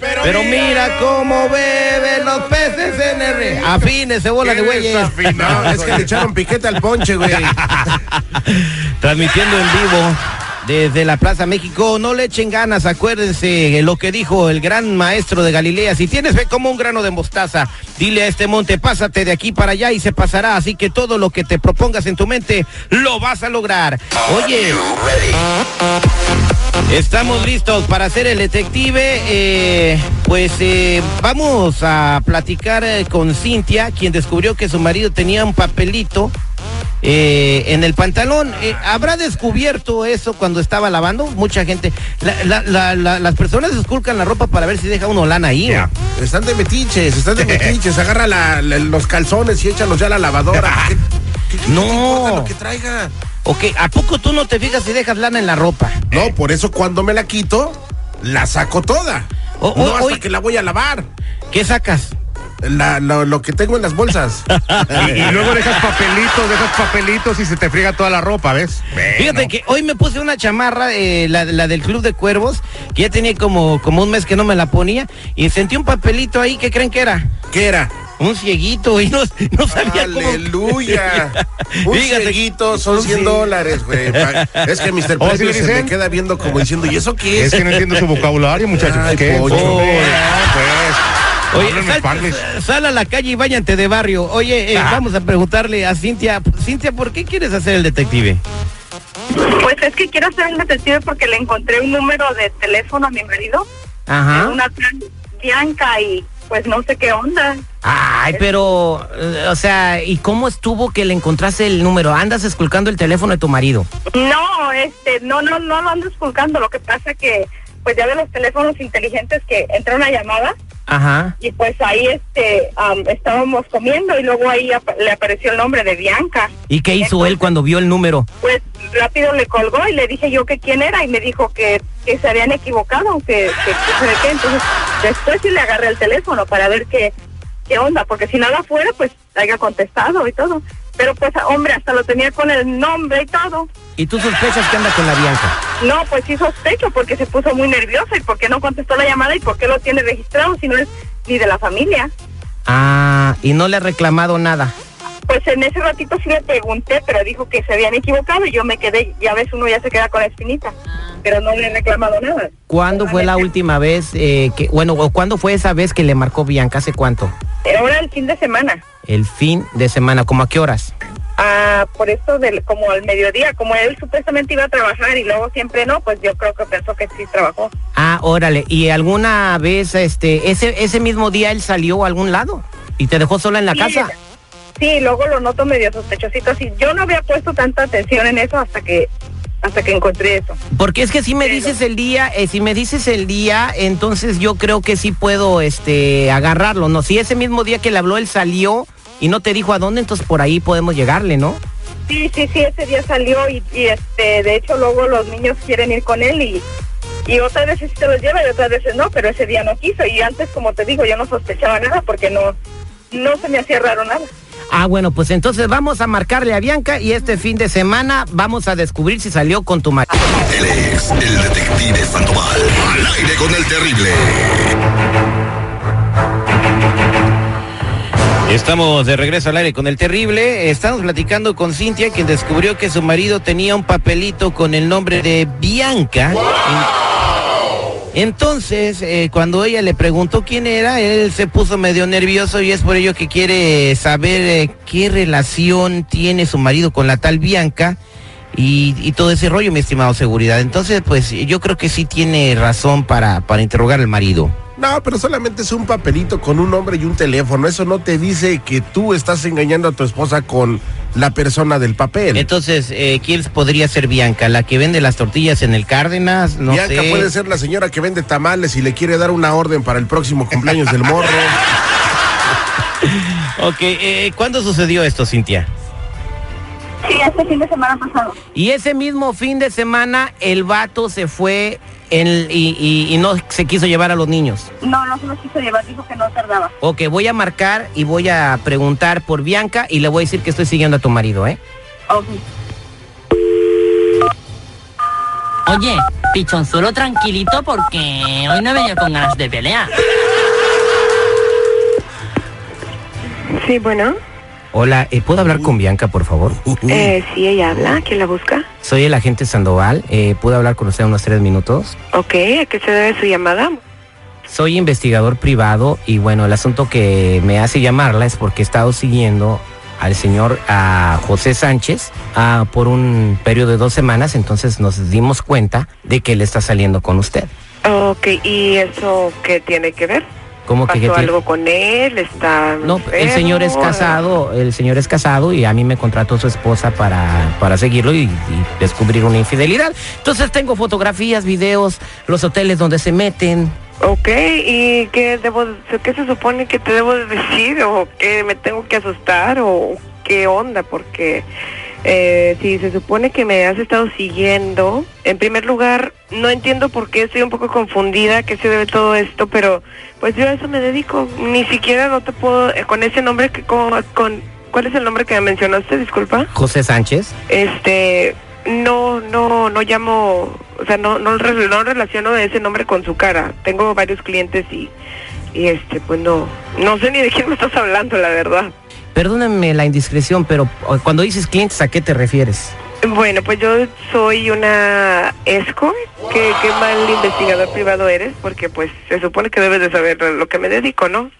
Pero, Pero mira, cómo beben los peces en el río. Afínese, bola de güeyes. No, es que le echaron piquete al ponche, güey. Transmitiendo en vivo desde la Plaza México. No le echen ganas, acuérdense lo que dijo el gran maestro de Galilea. Si tienes fe como un grano de mostaza, dile a este monte, pásate de aquí para allá y se pasará. Así que todo lo que te propongas en tu mente, lo vas a lograr. Oye. Estamos listos para hacer el detective. Eh, pues eh, vamos a platicar eh, con Cintia, quien descubrió que su marido tenía un papelito eh, en el pantalón. ¿Habrá descubierto eso cuando estaba lavando? Mucha gente. La, la, la, las personas esculcan la ropa para ver si deja uno lana ahí. Yeah. Están de metiches, están de metiches. Agarra los calzones y échalos ya a la lavadora. ¿Qué, qué, qué no. lo que traiga? Ok, ¿a poco tú no te fijas si dejas lana en la ropa? No, por eso cuando me la quito, la saco toda. O, no hasta hoy- que la voy a lavar. ¿Qué sacas? La- lo, lo que tengo en las bolsas. Y, y luego dejas papelitos, dejas papelitos y se te friega toda la ropa, ¿ves? Fíjate que hoy me puse una chamarra, eh, la, la del Club de Cuervos, que ya tenía como, como un mes que no me la ponía, y sentí un papelito ahí, ¿qué creen que era? ¿Qué era? Un cieguito, y no, no sabía cómo... Aleluya. Un Fíjate. cieguito son 100 Sí. dólares, güey. Es que Mr. ¿Oh, sí Precio le se me queda viendo como diciendo, ¿y eso qué Es es? que no entiendo su vocabulario, muchachos. Ay, ¿Qué? pollo. Oh, pues. Oye, sal, a la calle y váyante de barrio. Oye, eh, Ah. vamos a preguntarle a Cintia. Cintia, ¿por qué quieres hacer el detective? Pues es que quiero ser un detective porque le encontré un número de teléfono a mi marido, Ajá. una Bianca y pues no sé qué onda. Ay, pero, eh, o sea, ¿y cómo estuvo que le encontraste el número? ¿Andas esculcando el teléfono de tu marido? No, este, no, no, no lo ando esculcando. Lo que pasa que pues ya de los teléfonos inteligentes que entra una llamada Ajá. y pues ahí este am, estábamos comiendo y luego ahí ap- le apareció el nombre de Bianca. ¿Y qué hizo él cuando vio el número? Pues rápido le colgó y le dije yo que quién era y me dijo que, que se habían equivocado, que, que, que. Entonces después sí le agarré el teléfono para ver qué, qué onda, porque si nada fuera pues haya contestado y todo. Pero pues hombre, hasta lo tenía con el nombre y todo. ¿Y tú sospechas que anda con la Bianca? No, pues sí sospecho porque se puso muy nerviosa y por qué no contestó la llamada y por qué lo tiene registrado si no es ni de la familia. Ah, y no le ha reclamado nada. Pues en ese ratito sí le pregunté, pero dijo que se habían equivocado y yo me quedé, ya ves, uno ya se queda con la espinita, pero no le he reclamado nada. ¿Cuándo fue la última vez eh, que, bueno, o cuándo fue esa vez que le marcó Bianca? ¿Hace cuánto? Ahora el fin de semana, El fin de semana, ¿como a qué horas? ah, por esto del, como al mediodía, como él supuestamente iba a trabajar y luego siempre no, pues yo creo que pensó que sí trabajó. Ah, órale. ¿Y alguna vez, este, ese, ese mismo día él salió a algún lado? ¿Y te dejó sola en la Sí, casa? Sí, luego lo noto medio sospechosito, así. Yo no había puesto tanta atención en eso hasta que hasta que encontré eso. Porque es que si me Pero- dices el día, eh, si me dices el día, entonces yo creo que sí puedo, este, agarrarlo, ¿no? Si ese mismo día que le habló él salió y no te dijo a dónde, entonces por ahí podemos llegarle, ¿no? Sí, sí, sí, ese día salió y, y, este, de hecho luego los niños quieren ir con él y, y otras veces sí se los lleva y otras veces no, pero ese día no quiso y antes, como te digo, yo no sospechaba nada porque no, no se me hacía raro nada. Ah, bueno, pues entonces vamos a marcarle a Bianca y este fin de semana vamos a descubrir si salió con tu marido. Él es el detective Sandoval. Al aire con el terrible. Estamos de regreso al aire con el terrible. Estamos platicando con Cintia, quien descubrió que su marido tenía un papelito con el nombre de Bianca. En- Entonces, eh, cuando ella le preguntó quién era, él se puso medio nervioso y es por ello que quiere saber eh, qué relación tiene su marido con la tal Bianca y, y todo ese rollo, mi estimado seguridad. Entonces, pues yo creo que sí tiene razón para, para interrogar al marido. No, pero solamente es un papelito con un nombre y un teléfono. Eso no te dice que tú estás engañando a tu esposa con la persona del papel. Entonces, eh, ¿quién podría ser Bianca? ¿La que vende las tortillas en el Cárdenas? No Bianca sé. puede ser la señora que vende tamales y le quiere dar una orden para el próximo cumpleaños del morro. Ok, eh, ¿cuándo sucedió esto, Cintia? Sí, este fin de semana pasado. Y ese mismo fin de semana el vato se fue en- y, y- y no se quiso llevar a los niños. No, no se los quiso llevar, dijo que no tardaba. Ok, voy a marcar y voy a preguntar por Bianca y le voy a decir que estoy siguiendo a tu marido, ¿eh? Ok. Oye, pichonzuelo tranquilito porque hoy no he venido con ganas de pelear. Sí, bueno. Hola, eh, ¿puedo hablar con Bianca, por favor? Eh, sí, ella habla. ¿Quién la busca? Soy el agente Sandoval. Eh, ¿Puedo hablar con usted unos tres minutos? Ok, ¿a qué se debe su llamada? Soy investigador privado y bueno, el asunto que me hace llamarla es porque he estado siguiendo al señor a José Sánchez ah, por un periodo de dos semanas, entonces nos dimos cuenta de que él está saliendo con usted. Ok, ¿y eso qué tiene que ver? ¿Cómo que ¿Pasó tiene- algo con él? ¿Está No, el señor es casado, el señor es casado y a mí me contrató su esposa para, para seguirlo y, y descubrir una infidelidad. Entonces tengo fotografías, videos, los hoteles donde se meten. Ok, ¿y qué debo, qué se supone que te debo de decir? ¿O qué me tengo que asustar? ¿O qué onda? Porque eh, si se supone que me has estado siguiendo, en primer lugar, no entiendo por qué estoy un poco confundida, qué se debe todo esto, pero pues yo a eso me dedico. Ni siquiera no te puedo, eh, con ese nombre que con, con ¿cuál es el nombre que me mencionaste? Disculpa. José Sánchez. Este, no, no, no llamo, o sea, no, no, no relaciono ese nombre con su cara. Tengo varios clientes y, y este, pues no, no sé ni de quién me estás hablando, la verdad. Perdóname la indiscreción, pero cuando dices clientes, ¿a qué te refieres? Bueno, pues yo soy una escort. ¿Qué, qué mal investigador privado eres? Porque pues se supone que debes de saber lo que me dedico, ¿no?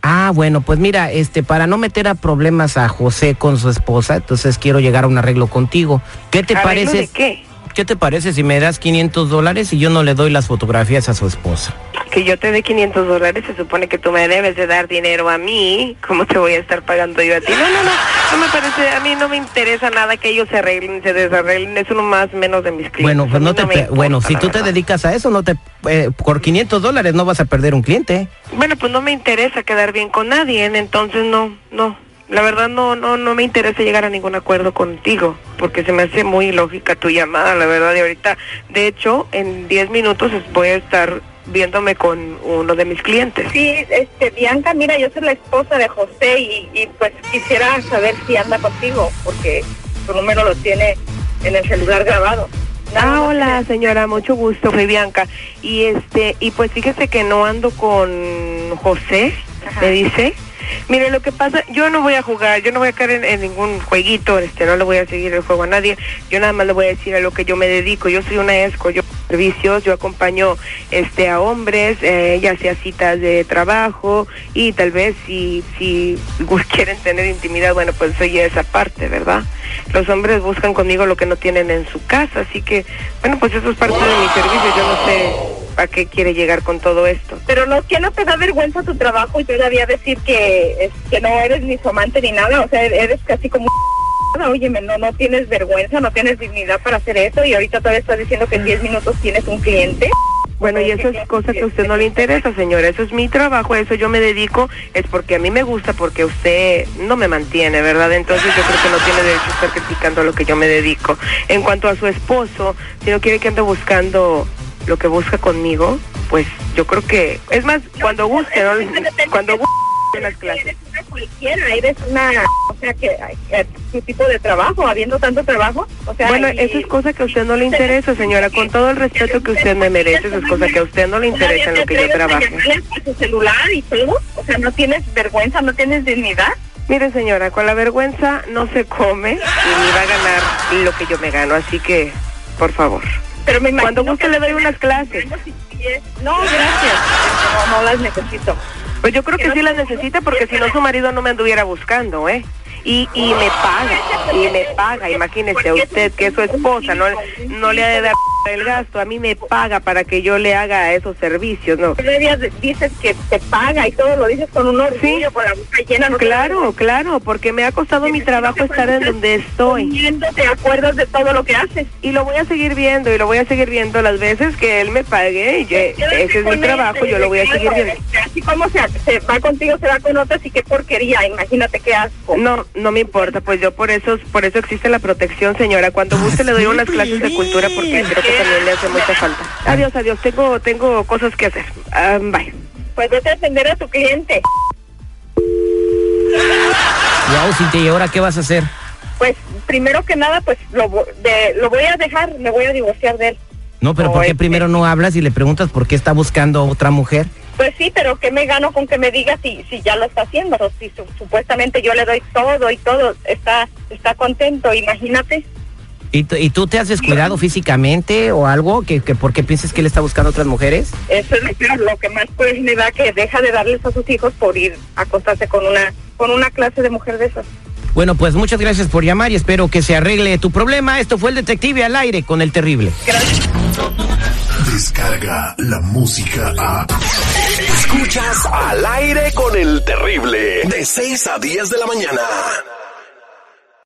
Ah, bueno, pues mira, este, para no meter a problemas a José con su esposa, entonces quiero llegar a un arreglo contigo. ¿Qué te ¿Arreglo parece? de qué? ¿Qué te parece si me das 500 dólares y yo no le doy las fotografías a su esposa? Que yo te dé 500 dólares, se supone que tú me debes de dar dinero a mí. ¿Cómo te voy a estar pagando yo a ti? No, no, no, no me parece, a mí no me interesa nada que ellos se arreglen, se desarreglen, es uno más menos de mis clientes. Bueno, pues no te, importa, bueno, si tú te dedicas a eso, no te, eh, por 500 dólares no vas a perder un cliente. Bueno, pues no me interesa quedar bien con nadie, entonces no, no. La verdad no, no, no me interesa llegar a ningún acuerdo contigo, porque se me hace muy lógica tu llamada, la verdad, y ahorita, de hecho, en 10 minutos voy a estar viéndome con uno de mis clientes. Sí, este, Bianca, mira, yo soy la esposa de José y, y, pues quisiera saber si anda contigo, porque su número lo tiene en el celular grabado. Ah, hola señora, mucho gusto, soy Bianca. Y este, y pues fíjese que no ando con José, Ajá. me dice. Mire, lo que pasa, yo no voy a jugar, yo no voy a caer en, ningún jueguito, este, no le voy a seguir el juego a nadie, yo nada más le voy a decir a lo que yo me dedico, yo soy una esco, yo servicios, yo acompaño este a hombres, eh, ya sea citas de trabajo y tal vez si si quieren tener intimidad, bueno, pues soy esa parte, ¿verdad? Los hombres buscan conmigo lo que no tienen en su casa, así que bueno, pues eso es parte de mi servicio, yo no sé a qué quiere llegar con todo esto. Pero no, ¿qué no te da vergüenza tu trabajo y todavía decir que, que no eres ni su amante ni nada? O sea, eres casi como Oye, no, no tienes vergüenza, no tienes dignidad para hacer eso y ahorita todavía estás diciendo que en 10 minutos tienes un cliente. Bueno, y eso es cosa que a usted no le interesa, señora. Eso es mi trabajo, a eso yo me dedico. Es porque a mí me gusta, porque usted no me mantiene, ¿verdad? Entonces yo creo que no tiene derecho a estar criticando a lo que yo me dedico. En cuanto a su esposo, si no quiere que ande buscando lo que busca conmigo, pues yo creo que... Es más, cuando guste, ¿no? Cuando guste las clases. Eres una cualquiera, eres una, o sea, que eh, tu tipo de trabajo, habiendo tanto trabajo, o sea, Bueno, eso es cosa que a usted no le interesa, señora. Con todo el respeto que usted me merece, eso es cosa que a usted no le interesa en lo que yo. ¿Tienes tu celular y todo? O sea, ¿no tienes vergüenza, no tienes dignidad? Mire, señora, con la vergüenza no se come y ni va a ganar lo que yo me gano, así que, por favor. Pero me imagino Cuando guste le doy unas clases. No, gracias. No, no las necesito. Pues yo creo que sí las necesita porque si no su marido no me anduviera buscando, ¿eh? y, y me paga, y me paga, imagínese usted que es su esposa, no, no le ha de dar el gasto, a mí me paga para que yo le haga esos servicios, ¿no? Todavía dices que te paga y todo lo dices con un orgullo, con la boca llena. No te- Claro, claro, porque me ha costado mi trabajo estar en donde estoy. Te acuerdas de todo lo que haces. Y lo voy a seguir viendo, y lo voy a seguir viendo las veces que él me pague, y yo- ese es mi trabajo, yo lo voy a seguir viendo. que Así como se, se va contigo, se va con otras y qué porquería, imagínate qué asco. No, no me importa, pues yo por eso, por eso existe la protección, señora. Cuando guste le doy unas clases de cultura porque creo que también le hace mucha falta. Adiós, adiós, tengo, tengo cosas que hacer. Ah, bye. Pues vete a atender a tu cliente. Wow, Cintia, ¿y ahora qué vas a hacer? Pues primero que nada, pues lo, vo- de, lo voy a dejar, me voy a divorciar de él. No, pero ¿por qué Ay, primero no hablas y le preguntas por qué está buscando a otra mujer? Pues sí, pero ¿qué me gano con que me diga si, si ya lo está haciendo? O si su- supuestamente yo le doy todo y todo, está, está contento, imagínate. ¿Y, tú- y tú te has descuidado físicamente o algo? ¿Que, que ¿Por qué piensas que él está buscando a otras mujeres? Eso es lo peor, lo que más pues me da que deja de darles a sus hijos por ir a acostarse con una, con una clase de mujer de esas. Bueno, pues muchas gracias por llamar y espero que se arregle tu problema. Esto fue el detective al aire con el terrible. Descarga la música a. Escuchas al aire con el terrible. De 6 a 10 de la mañana.